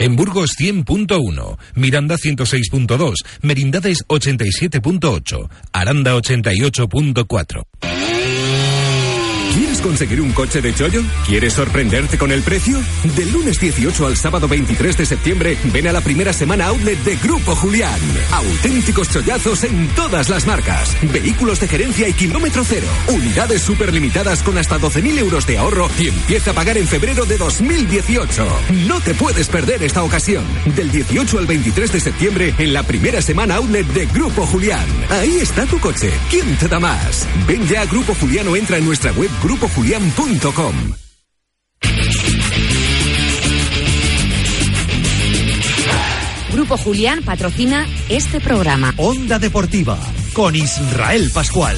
En Burgos 100.1, Miranda 106.2, Merindades 87.8, Aranda 88.4. ¿Quieres conseguir un coche de chollo? ¿Quieres sorprenderte con el precio? Del lunes 18 al sábado 23 de septiembre, ven a la primera semana outlet de Grupo Julián. Auténticos chollazos en todas las marcas. Vehículos de gerencia y kilómetro cero. Unidades súper limitadas con hasta 12.000 euros de ahorro y empieza a pagar en febrero de 2018. No te puedes perder esta ocasión. Del 18 al 23 de septiembre, en la primera semana outlet de Grupo Julián. Ahí está tu coche. ¿Quién te da más? Ven ya a Grupo Julián o entra en nuestra web grupojulián.com. Grupo Julián patrocina este programa. Onda Deportiva con Israel Pascual.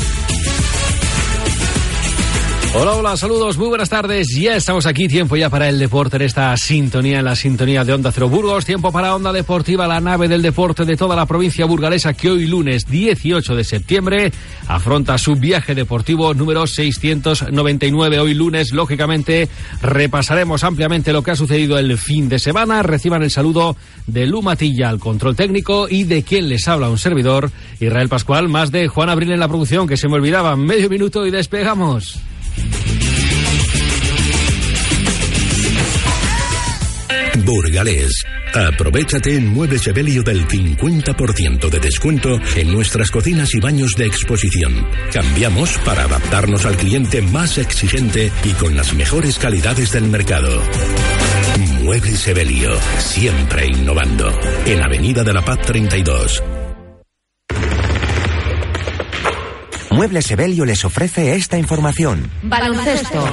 Hola, hola, saludos, muy buenas tardes. Ya estamos aquí, tiempo ya para el deporte en esta sintonía, en la sintonía de Onda Cero Burgos. Tiempo para Onda Deportiva, la nave del deporte de toda la provincia burgalesa que hoy lunes 18 de septiembre afronta su viaje deportivo número 699. Hoy lunes, lógicamente, repasaremos ampliamente lo que ha sucedido el fin de semana. Reciban el saludo de Lu Matilla al control técnico y de quien les habla un servidor, Israel Pascual, más de Juan Abril en la producción, que se me olvidaba. Medio minuto y despegamos. Burgalés. Aprovechate en Muebles Evelio del 50% de descuento en nuestras cocinas y baños de exposición. Cambiamos para adaptarnos al cliente más exigente y con las mejores calidades del mercado. Muebles Evelio, siempre innovando. En Avenida de la Paz 32. Muebles Evelio les ofrece esta información. Baloncesto.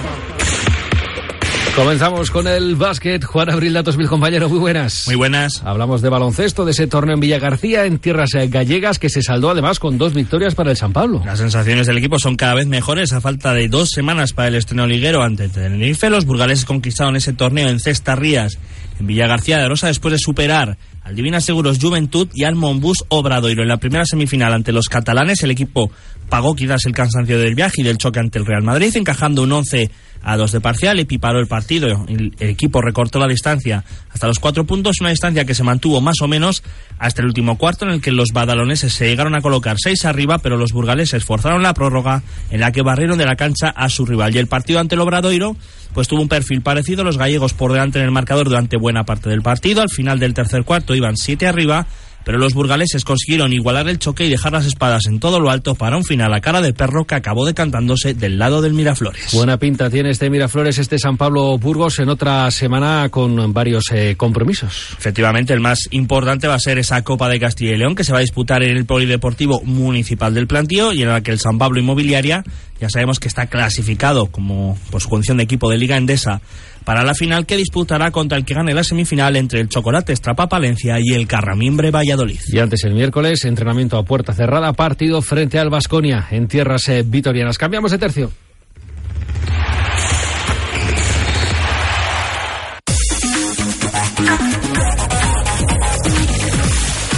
Comenzamos con el básquet. Juan Abril, datos mil compañeros, muy buenas. Muy buenas. Hablamos de baloncesto, de ese torneo en Villa García, en tierras eh, gallegas, que se saldó además con dos victorias para el San Pablo. Las sensaciones del equipo son cada vez mejores a falta de dos semanas para el estreno liguero ante Tenerife. Los burgaleses conquistaron ese torneo en Cesta Rías, en Villa García de Rosa, después de superar Divina Seguros Juventud y al Monbus Obradoiro. En la primera semifinal ante los catalanes, el equipo pagó quizás el cansancio del viaje y del choque ante el Real Madrid, encajando un 11 a dos de parcial, equiparó el partido, el, el, equipo recortó la distancia hasta los cuatro puntos, una distancia que se mantuvo más o menos hasta el último cuarto en el que los badaloneses se llegaron a colocar seis arriba, pero los burgaleses forzaron la prórroga en la que barrieron de la cancha a su rival. Y el partido ante el Obradoiro pues tuvo un perfil parecido, los gallegos por delante en el marcador durante buena parte del partido, al final del tercer cuarto iban siete arriba, pero los burgaleses consiguieron igualar el choque y dejar las espadas en todo lo alto para un final a cara de perro que acabó decantándose del lado del Miraflores. Buena pinta tiene este Miraflores, este San Pablo Burgos en otra semana con varios eh, compromisos. Efectivamente, el más importante va a ser esa Copa de Castilla y León que se va a disputar en el Polideportivo Municipal del Plantío y en la que el San Pablo Inmobiliaria ya sabemos que está clasificado como por su condición de equipo de Liga Endesa para la final que disputará contra el que gane la semifinal entre el Chocolate Estrapa Palencia y el Carramimbre Valladolid. Y antes el miércoles, entrenamiento a puerta cerrada, partido frente al Vasconia en tierras eh, vitorianas. Cambiamos de tercio.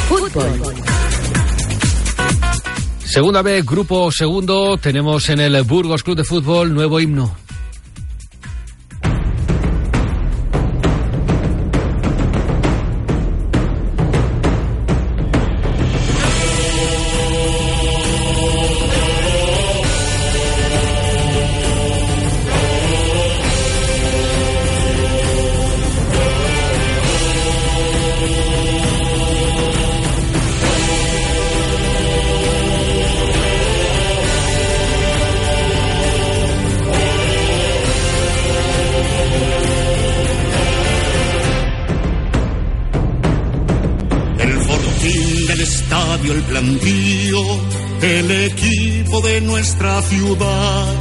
Fútbol. Segunda vez, grupo segundo, tenemos en el Burgos Club de Fútbol nuevo himno. Ciudad.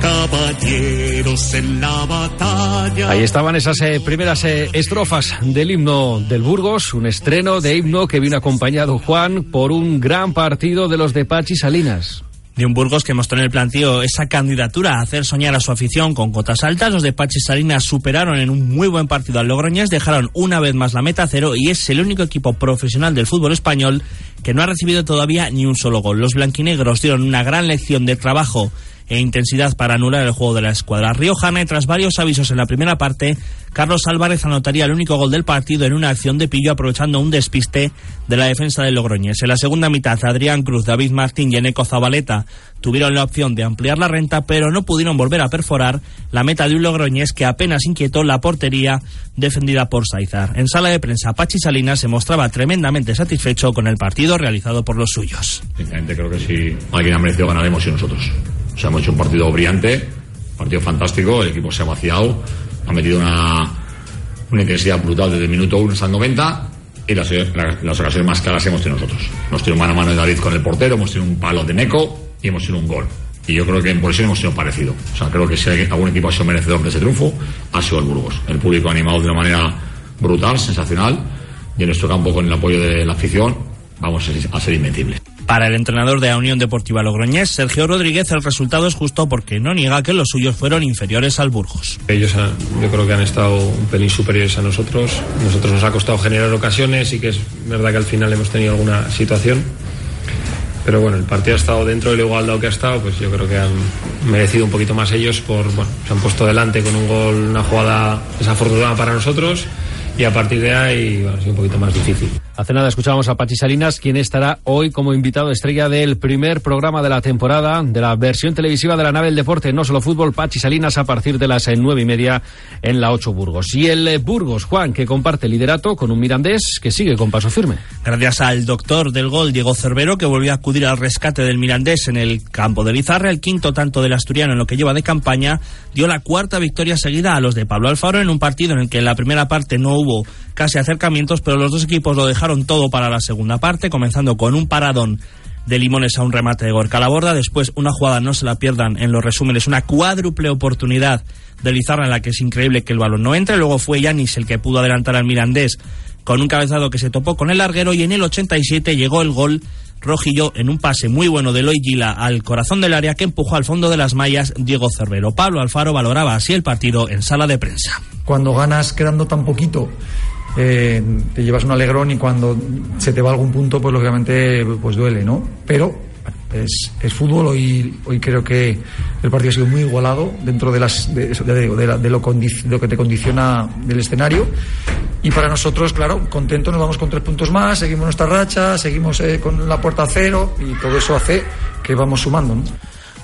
Caballeros en la batalla. Ahí estaban esas eh, primeras eh, estrofas del himno del Burgos, un estreno de himno que vino acompañado Juan por un gran partido de los de Pachi Salinas de un Burgos que mostró en el plantío esa candidatura a hacer soñar a su afición con cotas altas. Los de Pachi Salinas superaron en un muy buen partido al Logroñés, dejaron una vez más la meta cero y es el único equipo profesional del fútbol español que no ha recibido todavía ni un solo gol. Los blanquinegros dieron una gran lección de trabajo e intensidad para anular el juego de la escuadra riojana y tras varios avisos en la primera parte, Carlos Álvarez anotaría el único gol del partido en una acción de pillo aprovechando un despiste de la defensa del Logroñés. En la segunda mitad, Adrián Cruz, David Martín y Eneco Zabaleta tuvieron la opción de ampliar la renta, pero no pudieron volver a perforar la meta de un Logroñés que apenas inquietó la portería defendida por Saizar. En sala de prensa, Pachi Salinas se mostraba tremendamente satisfecho con el partido realizado por los suyos. Sinceramente creo que si alguien ha merecido ganar hemos sido nosotros. Sea, hemos hecho un partido brillante, partido fantástico, el equipo se ha vaciado, ha metido una, una intensidad brutal desde el minuto 1 hasta el 90 y las ocasiones más claras hemos tenido nosotros. Hemos tenido mano a mano de David con el portero, hemos tenido un palo de Neco y hemos tenido un gol. Y yo creo que en posición hemos sido parecido. O sea, creo que si algún equipo ha sido merecedor de ese triunfo, ha sido el Burgos. El público ha animado de una manera brutal, sensacional, y en nuestro campo con el apoyo de la afición vamos a ser invencibles. Para el entrenador de la Unión Deportiva Logroñés, Sergio Rodríguez, el resultado es justo porque no niega que los suyos fueron inferiores al Burgos. Ellos han, yo creo que han estado un pelín superiores a nosotros. Nosotros nos ha costado generar ocasiones y que es verdad que al final hemos tenido alguna situación. Pero bueno, el partido ha estado dentro del igualdad que ha estado, pues yo creo que han merecido un poquito más ellos por, bueno, se han puesto delante con un gol, una jugada desafortunada para nosotros y a partir de ahí bueno, ha sido un poquito más difícil. Hace nada escuchábamos a Pachi Salinas, quien estará hoy como invitado estrella del primer programa de la temporada de la versión televisiva de la nave del deporte, no solo fútbol, Pachi Salinas a partir de las nueve y media en la 8 Burgos. Y el Burgos, Juan, que comparte liderato con un Mirandés que sigue con paso firme. Gracias al doctor del gol, Diego Cervero, que volvió a acudir al rescate del Mirandés en el campo de Lizarra, el quinto tanto del asturiano en lo que lleva de campaña, dio la cuarta victoria seguida a los de Pablo Alfaro en un partido en el que en la primera parte no hubo casi acercamientos, pero los dos equipos lo dejaron todo para la segunda parte, comenzando con un paradón de Limones a un remate de Gorka a la borda. Después, una jugada, no se la pierdan en los resúmenes, una cuádruple oportunidad de Lizarra en la que es increíble que el balón no entre. Luego fue Yanis el que pudo adelantar al Mirandés con un cabezado que se topó con el larguero y en el 87 llegó el gol rojillo en un pase muy bueno de Loy Gila al corazón del área que empujó al fondo de las mallas Diego Cervero. Pablo Alfaro valoraba así el partido en sala de prensa. Cuando ganas quedando tan poquito eh, te llevas un alegrón y cuando se te va algún punto, pues lógicamente pues duele, ¿no? Pero es, es fútbol, hoy, hoy creo que el partido ha sido muy igualado dentro de, las, de, de, de, la, de lo, lo que te condiciona del escenario. Y para nosotros, claro, contentos, nos vamos con tres puntos más, seguimos nuestra racha, seguimos eh, con la puerta cero y todo eso hace que vamos sumando, ¿no?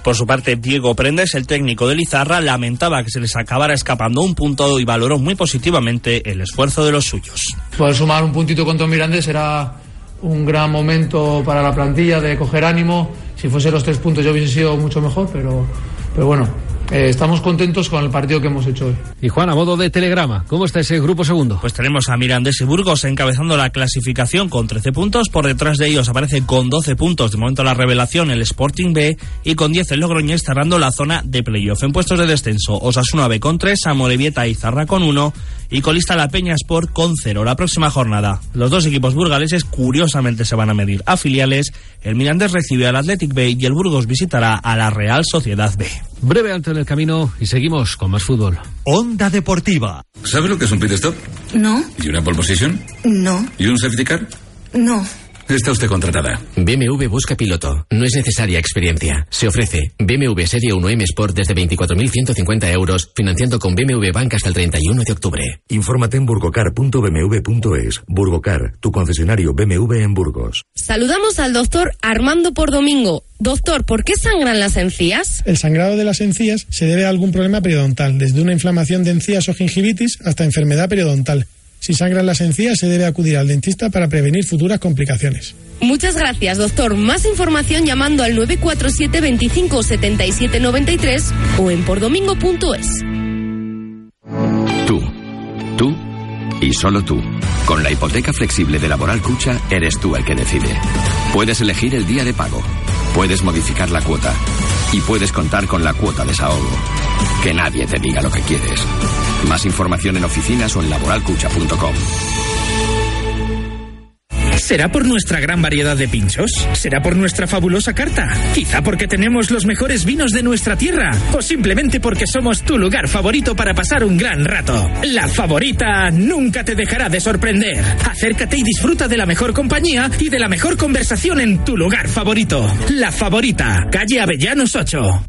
Por su parte, Diego Prendes, el técnico de Lizarra, lamentaba que se les acabara escapando un punto y valoró muy positivamente el esfuerzo de los suyos. Poder sumar un puntito contra Mirandés será un gran momento para la plantilla de coger ánimo. Si fuese los tres puntos ya hubiese sido mucho mejor, pero, pero bueno, eh, estamos contentos con el partido que hemos hecho hoy. Y Juan, a modo de telegrama, ¿cómo está ese grupo segundo? Pues tenemos a Mirandés y Burgos encabezando la clasificación con 13 puntos. Por detrás de ellos aparece con 12 puntos, de momento la revelación, el Sporting B. Y con 10 el Logroñés cerrando la zona de playoff. En puestos de descenso, Osasuna B con 3, Amorebieta y Zarra con 1. Y colista la Peña Sport con 0. La próxima jornada, los dos equipos burgaleses curiosamente se van a medir a filiales. El Mirandés recibe al Athletic B y el Burgos visitará a la Real Sociedad B. Breve alto en el camino y seguimos con más fútbol. Onda Deportiva. ¿Sabe lo que es un pit stop? No, ¿Y una pole position? no, ¿Y un safety car? no. Está usted contratada. BMW busca piloto. No es necesaria experiencia. Se ofrece BMW Serie 1M Sport desde 24.150 euros, financiando con BMW Bank hasta el 31 de octubre. Infórmate en burgocar.bmw.es. Burgocar, tu concesionario BMW en Burgos. Saludamos al doctor Armando por Domingo. Doctor, ¿por qué sangran las encías? El sangrado de las encías se debe a algún problema periodontal, desde una inflamación de encías o gingivitis hasta enfermedad periodontal. Si sangran las encías, se debe acudir al dentista para prevenir futuras complicaciones. Muchas gracias, doctor. Más información llamando al 947 25 77 93 o en pordomingo.es. Tú, tú y solo tú. Con la hipoteca flexible de Laboral Cucha, eres tú el que decide. Puedes elegir el día de pago, puedes modificar la cuota y puedes contar con la cuota desahogo. Que nadie te diga lo que quieres. Más información en oficinas o en laboralcucha.com. ¿Será por nuestra gran variedad de pinchos? ¿Será por nuestra fabulosa carta? ¿Quizá porque tenemos los mejores vinos de nuestra tierra? ¿O simplemente porque somos tu lugar favorito para pasar un gran rato? La favorita nunca te dejará de sorprender. Acércate y disfruta de la mejor compañía y de la mejor conversación en tu lugar favorito. La favorita, calle Avellanos 8.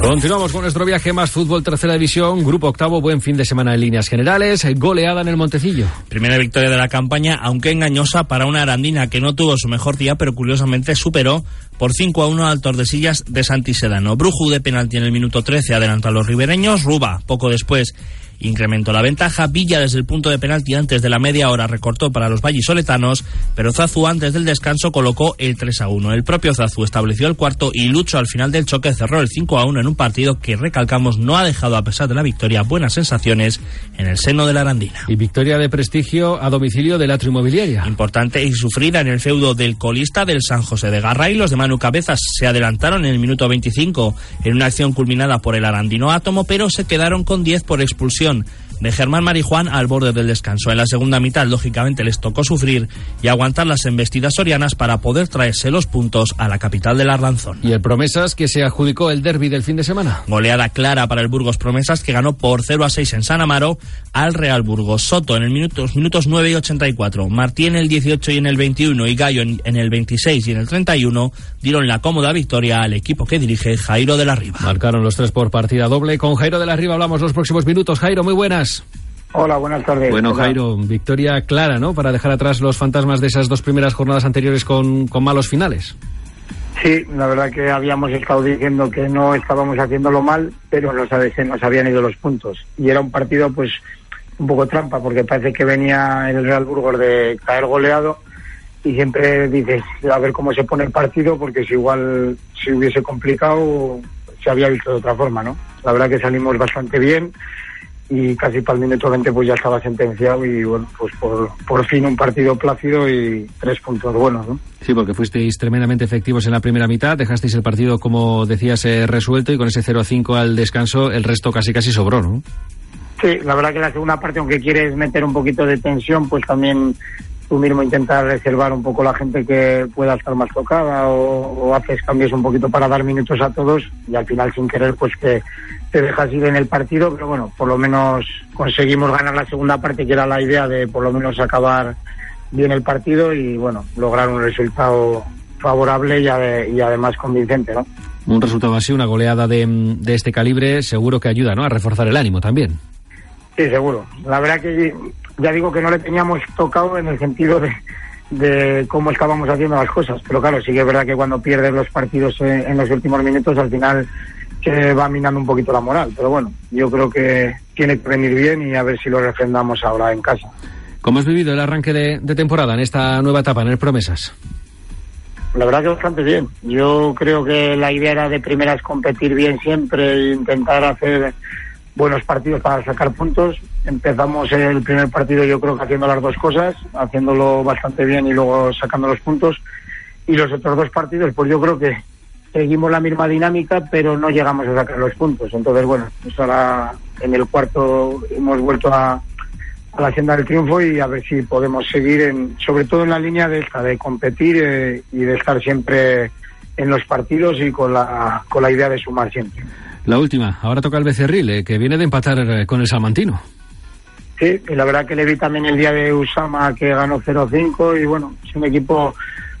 Continuamos con nuestro viaje más fútbol tercera división, grupo octavo, buen fin de semana en líneas generales, goleada en el Montecillo. Primera victoria de la campaña, aunque engañosa para una arandina que no tuvo su mejor día, pero curiosamente superó por 5 a 1 al Tordesillas de Santisedano. Bruju de penalti en el minuto 13 adelantó a los ribereños, Ruba poco después incrementó la ventaja. Villa desde el punto de penalti antes de la media hora recortó para los vallisoletanos, pero Zazu antes del descanso colocó el 3 a 1. El propio Zazu estableció el cuarto y Lucho al final del choque cerró el 5 a 1 en un partido que recalcamos no ha dejado a pesar de la victoria buenas sensaciones en el seno de la Arandina. Y victoria de prestigio a domicilio del Atrio Inmobiliaria. Importante y sufrida en el feudo del colista del San José de Garra y los de Manu Cabezas se adelantaron en el minuto 25 en una acción culminada por el Arandino Átomo, pero se quedaron con 10 por expulsión Constitución de Germán Marijuán al borde del descanso. En la segunda mitad, lógicamente, les tocó sufrir y aguantar las embestidas sorianas para poder traerse los puntos a la capital del Arlanzón. ¿Y el Promesas que se adjudicó el derby del fin de semana? Goleada clara para el Burgos Promesas que ganó por 0 a 6 en San Amaro al Real Burgos. Soto en el minutos, minutos 9 y 84, Martí en el 18 y en el 21 y Gallo en, en el 26 y en el 31 dieron la cómoda victoria al equipo que dirige Jairo de la Riva. Marcaron los tres por partida doble. Con Jairo de la Riva hablamos los próximos minutos. Jairo, muy buenas. Hola, buenas tardes. Bueno, Hola. Jairo, victoria clara, ¿no? Para dejar atrás los fantasmas de esas dos primeras jornadas anteriores con, con malos finales. Sí, la verdad que habíamos estado diciendo que no estábamos haciéndolo mal, pero nos, nos habían ido los puntos. Y era un partido, pues, un poco trampa, porque parece que venía el Real Burgos de caer goleado y siempre dices, a ver cómo se pone el partido, porque si igual se hubiese complicado, se había visto de otra forma, ¿no? La verdad que salimos bastante bien y casi para el minuto 20 pues ya estaba sentenciado y bueno, pues por, por fin un partido plácido y tres puntos buenos, ¿no? Sí, porque fuisteis tremendamente efectivos en la primera mitad, dejasteis el partido, como decías, eh, resuelto y con ese 0 a 5 al descanso, el resto casi casi sobró, ¿no? Sí, la verdad que la segunda parte, aunque quieres meter un poquito de tensión, pues también tú mismo intentar reservar un poco la gente que pueda estar más tocada o, o haces cambios un poquito para dar minutos a todos y al final sin querer pues que te dejas ir en el partido, pero bueno, por lo menos conseguimos ganar la segunda parte que era la idea de por lo menos acabar bien el partido y bueno, lograr un resultado favorable y, ade- y además convincente, ¿no? Un resultado así, una goleada de, de este calibre, seguro que ayuda, ¿no? A reforzar el ánimo también. Sí, seguro. La verdad que ya digo que no le teníamos tocado en el sentido de, de cómo estábamos haciendo las cosas. Pero claro, sí que es verdad que cuando pierdes los partidos en, en los últimos minutos, al final se va minando un poquito la moral. Pero bueno, yo creo que tiene que venir bien y a ver si lo refrendamos ahora en casa. ¿Cómo has vivido el arranque de, de temporada en esta nueva etapa, en el Promesas? La verdad que bastante bien. Yo creo que la idea era de primeras competir bien siempre e intentar hacer buenos partidos para sacar puntos. Empezamos el primer partido yo creo que haciendo las dos cosas, haciéndolo bastante bien y luego sacando los puntos. Y los otros dos partidos, pues yo creo que seguimos la misma dinámica, pero no llegamos a sacar los puntos. Entonces, bueno, pues ahora en el cuarto hemos vuelto a, a la senda del triunfo y a ver si podemos seguir, en, sobre todo en la línea de esta, de competir eh, y de estar siempre en los partidos y con la, con la idea de sumar siempre. La última, ahora toca el Becerril, eh, que viene de empatar eh, con el Salmantino. Sí, y la verdad que le vi también el día de Usama que ganó 0-5 y bueno, es un equipo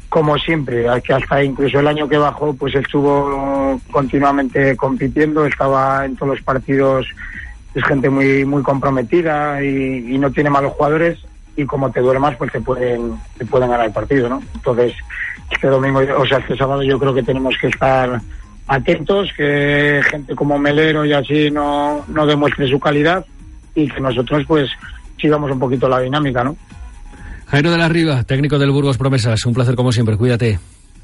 como siempre, que hasta incluso el año que bajó pues estuvo continuamente compitiendo, estaba en todos los partidos, es gente muy muy comprometida y, y no tiene malos jugadores y como te duermas pues te pueden te pueden ganar el partido, ¿no? Entonces este domingo, o sea este sábado yo creo que tenemos que estar atentos, que gente como Melero y así no, no demuestre su calidad y que nosotros pues sigamos un poquito la dinámica, ¿no? Jairo de la Riva, técnico del Burgos Promesas, un placer como siempre, cuídate.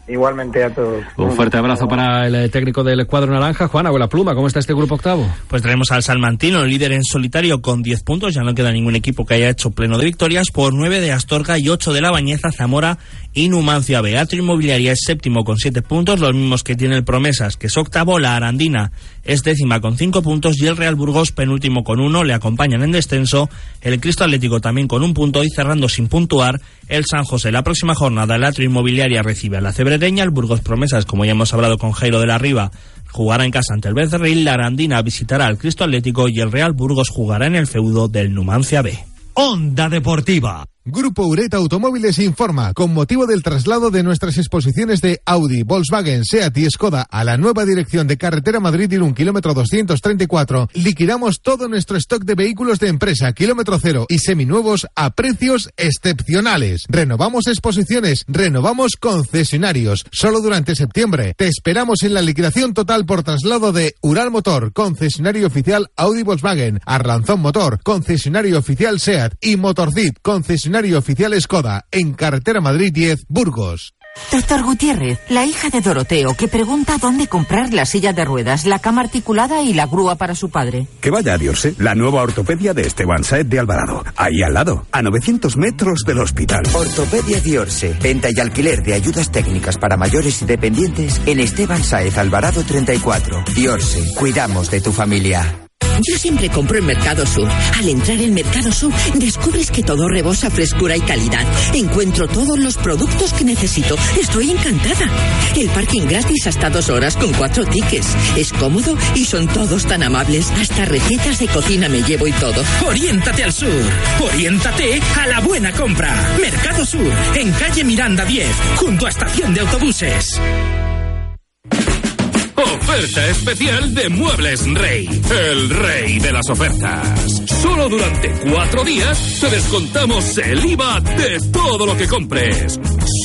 Igualmente a todos. Un fuerte abrazo para el eh, técnico del cuadro naranja, Juan Abuela Pluma. ¿Cómo está este grupo octavo? Pues tenemos al Salmantino, líder en solitario con 10 puntos. Ya no queda ningún equipo que haya hecho pleno de victorias. Por 9 de Astorga y 8 de La Bañeza, Zamora y Numancia. Beatro Inmobiliaria es séptimo con 7 puntos, los mismos que tiene el Promesas, que es octavo. La Arandina es décima con 5 puntos y el Real Burgos penúltimo con 1. Le acompañan en descenso el Cristo Atlético también con un punto y cerrando sin puntuar el San José. La próxima jornada el Atrio Inmobiliaria recibe a la El Burgos Promesas, como ya hemos hablado con Jairo de la Riva, jugará en casa ante el Becerril, la Arandina visitará al Cristo Atlético y el Real Burgos jugará en el feudo del Numancia B. Onda Deportiva. Grupo Ureta Automóviles informa, con motivo del traslado de nuestras exposiciones de Audi, Volkswagen, Seat y Skoda a la nueva dirección de carretera Madrid-Irún, kilómetro 234, liquidamos todo nuestro stock de vehículos de empresa, kilómetro cero y seminuevos a precios excepcionales. Renovamos exposiciones, renovamos concesionarios, solo durante septiembre. Te esperamos en la liquidación total por traslado de Ural Motor, concesionario oficial Audi Volkswagen, Arlanzón Motor, concesionario oficial Seat y Motorcid, concesionario oficial Skoda, en Carretera Madrid 10, Burgos. Doctor Gutiérrez, la hija de Doroteo, que pregunta dónde comprar la silla de ruedas, la cama articulada y la grúa para su padre. Que vaya a Diorse, la nueva ortopedia de Esteban Saez de Alvarado. Ahí al lado, a 900 metros del hospital. Ortopedia Diorse, venta y alquiler de ayudas técnicas para mayores y dependientes en Esteban Saez Alvarado 34. Diorse, cuidamos de tu familia. Yo siempre compro en Mercado Sur. Al entrar en Mercado Sur, descubres que todo rebosa frescura y calidad. Encuentro todos los productos que necesito. Estoy encantada. El parking gratis hasta dos horas con cuatro tickets. Es cómodo y son todos tan amables. Hasta recetas de cocina me llevo y todo. Oriéntate al sur. Oriéntate a la buena compra. Mercado Sur, en calle Miranda 10, junto a estación de autobuses. Oferta especial de Muebles Rey, el rey de las ofertas. Solo durante cuatro días te descontamos el IVA de todo lo que compres.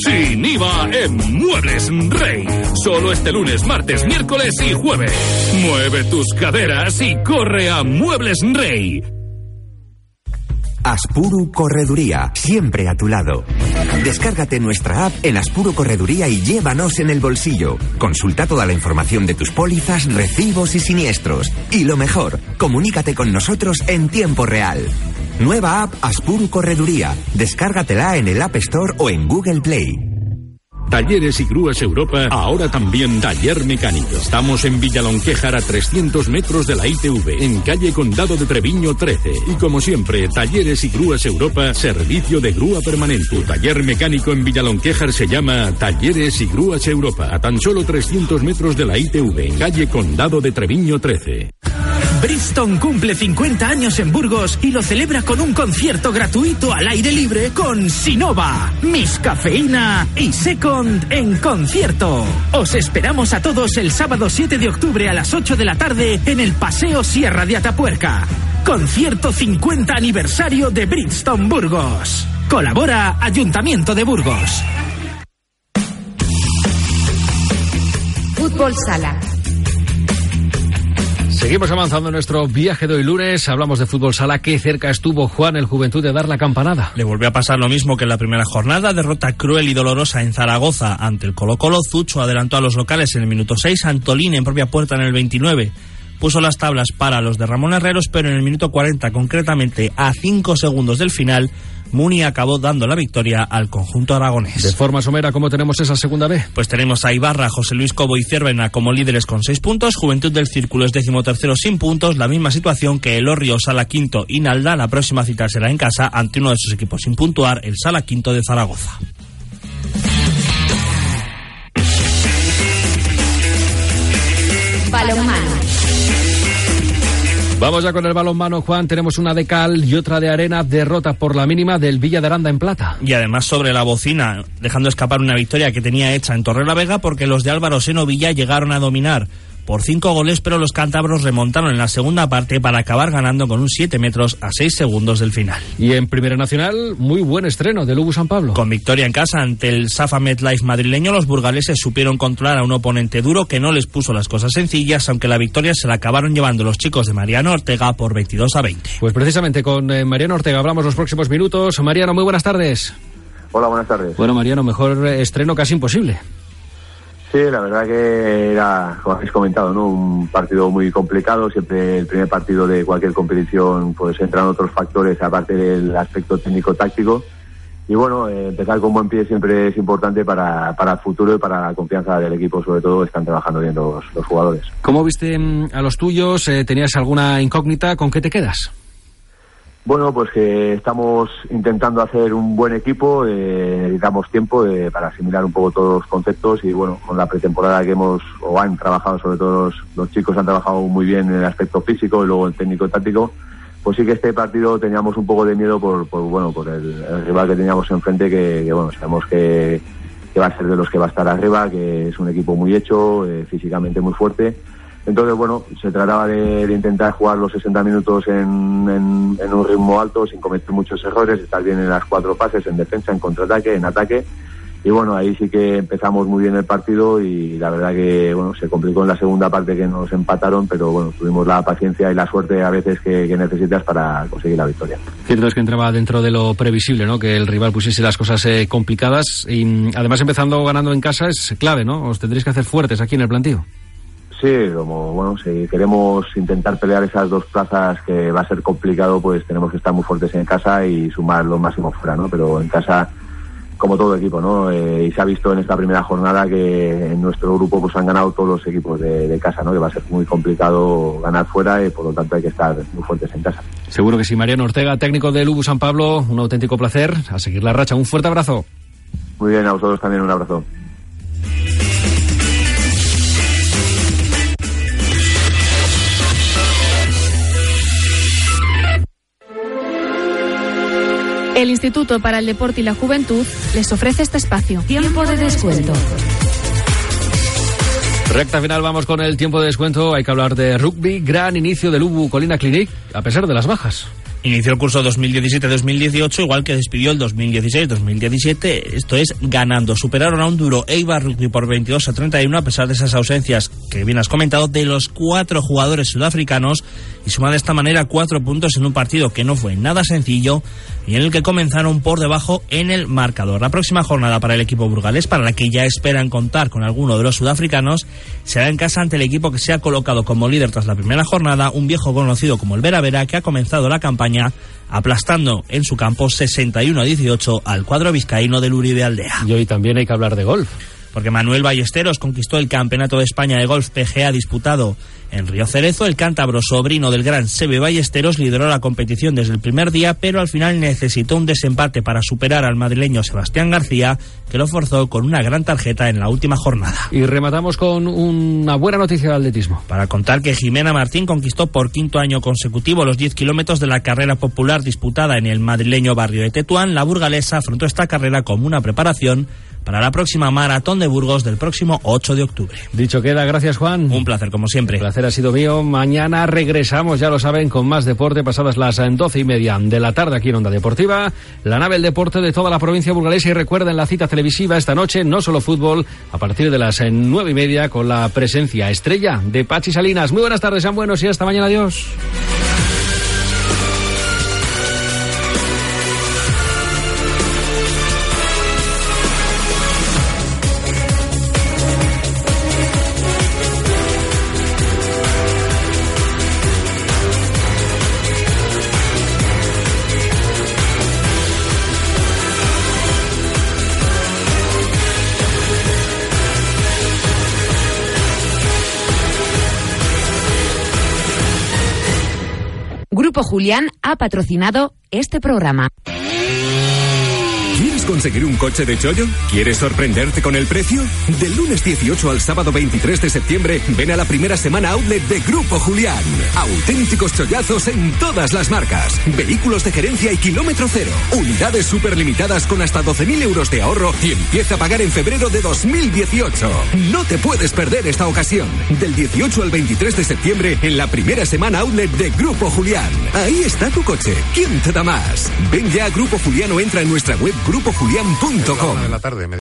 Sin IVA en Muebles Rey. Solo este lunes, martes, miércoles y jueves. Mueve tus caderas y corre a Muebles Rey. Aspuru Correduría, siempre a tu lado. Descárgate nuestra app en Aspuru Correduría y llévanos en el bolsillo. Consulta toda la información de tus pólizas, recibos y siniestros. Y lo mejor, comunícate con nosotros en tiempo real. Nueva app Aspuru Correduría. Descárgatela en el App Store o en Google Play. Talleres y Grúas Europa, ahora también Taller Mecánico. Estamos en Villalonquejar a 300 metros de la ITV, en calle Condado de Treviño 13. Y como siempre, Talleres y Grúas Europa, servicio de grúa permanente. Tu taller mecánico en Villalonquejar se llama Talleres y Grúas Europa, a tan solo 300 metros de la ITV, en calle Condado de Treviño 13. Bristol cumple 50 años en Burgos y lo celebra con un concierto gratuito al aire libre con Sinova, Miss Cafeína y Second en concierto. Os esperamos a todos el sábado 7 de octubre a las 8 de la tarde en el Paseo Sierra de Atapuerca. Concierto 50 aniversario de Brixton Burgos. Colabora Ayuntamiento de Burgos. Fútbol Sala. Seguimos avanzando en nuestro viaje de hoy lunes. Hablamos de fútbol sala. Qué cerca estuvo Juan el Juventud de dar la campanada. Le volvió a pasar lo mismo que en la primera jornada. Derrota cruel y dolorosa en Zaragoza ante el Colo Colo. Zucho adelantó a los locales en el minuto 6. Antolín en propia puerta en el 29. Puso las tablas para los de Ramón Herreros, pero en el minuto 40, concretamente a 5 segundos del final, Muni acabó dando la victoria al conjunto aragonés. De forma somera, ¿cómo tenemos esa segunda B? Pues tenemos a Ibarra, José Luis Cobo y Cervena como líderes con seis puntos, Juventud del Círculo es décimo tercero sin puntos, la misma situación que el Orrio, Sala Quinto y Nalda, la próxima cita será en casa ante uno de sus equipos sin puntuar, el Sala Quinto de Zaragoza. Balonmano. Vamos ya con el balonmano, Juan. Tenemos una de cal y otra de arena. Derrota por la mínima del Villa de Aranda en plata. Y además sobre la bocina, dejando escapar una victoria que tenía hecha en Torre Vega porque los de Álvaro Seno Villa llegaron a dominar por cinco goles, pero los cántabros remontaron en la segunda parte para acabar ganando con un 7 metros a 6 segundos del final. Y en Primera Nacional, muy buen estreno de Lugo San Pablo. Con victoria en casa ante el Safa MetLife madrileño, los burgaleses supieron controlar a un oponente duro que no les puso las cosas sencillas, aunque la victoria se la acabaron llevando los chicos de Mariano Ortega por 22 a 20. Pues precisamente con eh, Mariano Ortega hablamos los próximos minutos. Mariano, muy buenas tardes. Hola, buenas tardes. Bueno, Mariano, mejor eh, estreno casi imposible. Sí, la verdad que era, como habéis comentado, ¿no? un partido muy complicado. Siempre el primer partido de cualquier competición, pues entran otros factores aparte del aspecto técnico-táctico. Y bueno, eh, empezar con buen pie siempre es importante para, para el futuro y para la confianza del equipo, sobre todo, están trabajando bien los, los jugadores. ¿Cómo viste mm, a los tuyos? Eh, ¿Tenías alguna incógnita? ¿Con qué te quedas? Bueno, pues que estamos intentando hacer un buen equipo, eh, necesitamos tiempo eh, para asimilar un poco todos los conceptos y bueno, con la pretemporada que hemos o han trabajado, sobre todo los, los chicos han trabajado muy bien en el aspecto físico y luego el técnico táctico, pues sí que este partido teníamos un poco de miedo por, por bueno, por el, rival que teníamos enfrente, que, que, bueno, sabemos que, que va a ser de los que va a estar arriba, que es un equipo muy hecho, eh, físicamente muy fuerte. Entonces, bueno, se trataba de, intentar jugar los 60 minutos en, un ritmo alto, sin cometer muchos errores, estar bien en las cuatro fases, en defensa, en contraataque, en ataque. Y bueno, ahí sí que empezamos muy bien el partido y la verdad que bueno se complicó en la segunda parte que nos empataron, pero bueno, tuvimos la paciencia y la suerte a veces que, que necesitas para conseguir la victoria. Cierto es que entraba dentro de lo previsible, ¿no? Que el rival pusiese las cosas eh, complicadas y mm, además empezando ganando en casa es clave, ¿no? Os tendréis que hacer fuertes aquí en el plantío. Sí, como bueno, si queremos intentar pelear esas dos plazas que va a ser complicado, pues tenemos que estar muy fuertes en casa y sumar lo máximo fuera, ¿no? Pero en casa como todo equipo, ¿no? Eh, y se ha visto en esta primera jornada que en nuestro grupo pues han ganado todos los equipos de, de, casa, ¿no? Que va a ser muy complicado ganar fuera y por lo tanto hay que estar muy fuertes en casa. Seguro que sí, Mariano Ortega, técnico de Lubu San Pablo, un auténtico placer. A seguir la racha, un fuerte abrazo. Muy bien, a vosotros también un abrazo. El Instituto para el Deporte y la Juventud les ofrece este espacio. Tiempo de descuento. Recta final, vamos con el tiempo de descuento. Hay que hablar de rugby. Gran inicio del Ubu Colina Clinic, a pesar de las bajas. Inició el curso 2017-2018, igual que despidió el 2016-2017, esto es ganando. Superaron a un duro Eibar Rugby por 22 a 31, a pesar de esas ausencias que bien has comentado, de los cuatro jugadores sudafricanos, y suman de esta manera cuatro puntos en un partido que no fue nada sencillo y en el que comenzaron por debajo en el marcador. La próxima jornada para el equipo burgalés, para la que ya esperan contar con alguno de los sudafricanos, será en casa ante el equipo que se ha colocado como líder tras la primera jornada, un viejo conocido como el Vera Vera, que ha comenzado la campaña aplastando en su campo 61 a 18 al cuadro vizcaíno del Uribe Aldea. Y hoy también hay que hablar de golf. Porque Manuel Ballesteros conquistó el Campeonato de España de Golf PGA disputado en Río Cerezo, el cántabro sobrino del gran Sebe Ballesteros lideró la competición desde el primer día, pero al final necesitó un desempate para superar al madrileño Sebastián García, que lo forzó con una gran tarjeta en la última jornada. Y rematamos con una buena noticia de atletismo. Para contar que Jimena Martín conquistó por quinto año consecutivo los 10 kilómetros de la carrera popular disputada en el madrileño barrio de Tetuán, la burgalesa afrontó esta carrera como una preparación para la próxima maratón de Burgos del próximo 8 de octubre. Dicho queda, gracias Juan. Un placer como siempre. El placer ha sido mío. Mañana regresamos, ya lo saben, con más deporte pasadas las doce y media de la tarde aquí en Onda Deportiva. La nave del deporte de toda la provincia burgalesa y recuerden la cita televisiva esta noche, no solo fútbol, a partir de las nueve y media con la presencia estrella de Pachi Salinas. Muy buenas tardes, sean buenos y hasta mañana. Adiós. Julián ha patrocinado este programa. ¿Quieres conseguir un coche de chollo? ¿Quieres sorprenderte con el precio? Del lunes 18 al sábado 23 de septiembre, ven a la primera semana outlet de Grupo Julián. Auténticos chollazos en todas las marcas. Vehículos de gerencia y kilómetro cero. Unidades super limitadas con hasta 12.000 euros de ahorro y empieza a pagar en febrero de 2018. No te puedes perder esta ocasión. Del 18 al 23 de septiembre, en la primera semana outlet de Grupo Julián. Ahí está tu coche. ¿Quién te da más? Ven ya a Grupo Julián o entra en nuestra web grupojulián.com. tarde.